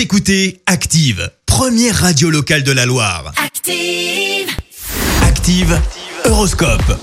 Vous écoutez Active, première radio locale de la Loire. Active. Active, Horoscope.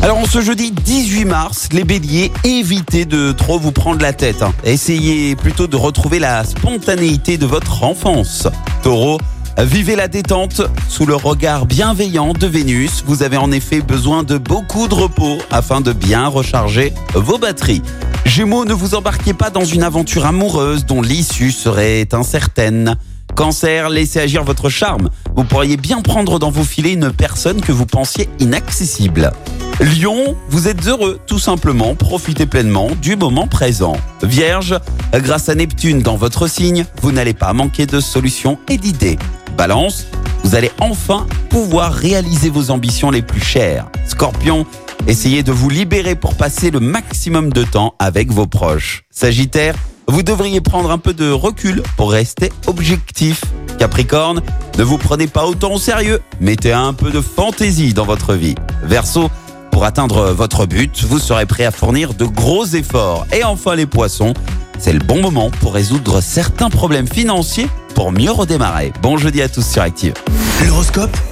Alors en ce jeudi 18 mars, les béliers, évitez de trop vous prendre la tête. hein. Essayez plutôt de retrouver la spontanéité de votre enfance. Taureau, vivez la détente sous le regard bienveillant de Vénus. Vous avez en effet besoin de beaucoup de repos afin de bien recharger vos batteries. Gémeaux, ne vous embarquez pas dans une aventure amoureuse dont l'issue serait incertaine. Cancer, laissez agir votre charme. Vous pourriez bien prendre dans vos filets une personne que vous pensiez inaccessible. Lion, vous êtes heureux, tout simplement, profitez pleinement du moment présent. Vierge, grâce à Neptune dans votre signe, vous n'allez pas manquer de solutions et d'idées. Balance, vous allez enfin pouvoir réaliser vos ambitions les plus chères. Scorpion, essayez de vous libérer pour passer le maximum de temps avec vos proches. Sagittaire, vous devriez prendre un peu de recul pour rester objectif. Capricorne, ne vous prenez pas autant au sérieux, mettez un peu de fantaisie dans votre vie. Verseau, pour atteindre votre but, vous serez prêt à fournir de gros efforts. Et enfin les poissons, c'est le bon moment pour résoudre certains problèmes financiers pour mieux redémarrer. Bon jeudi à tous sur Active. L'horoscope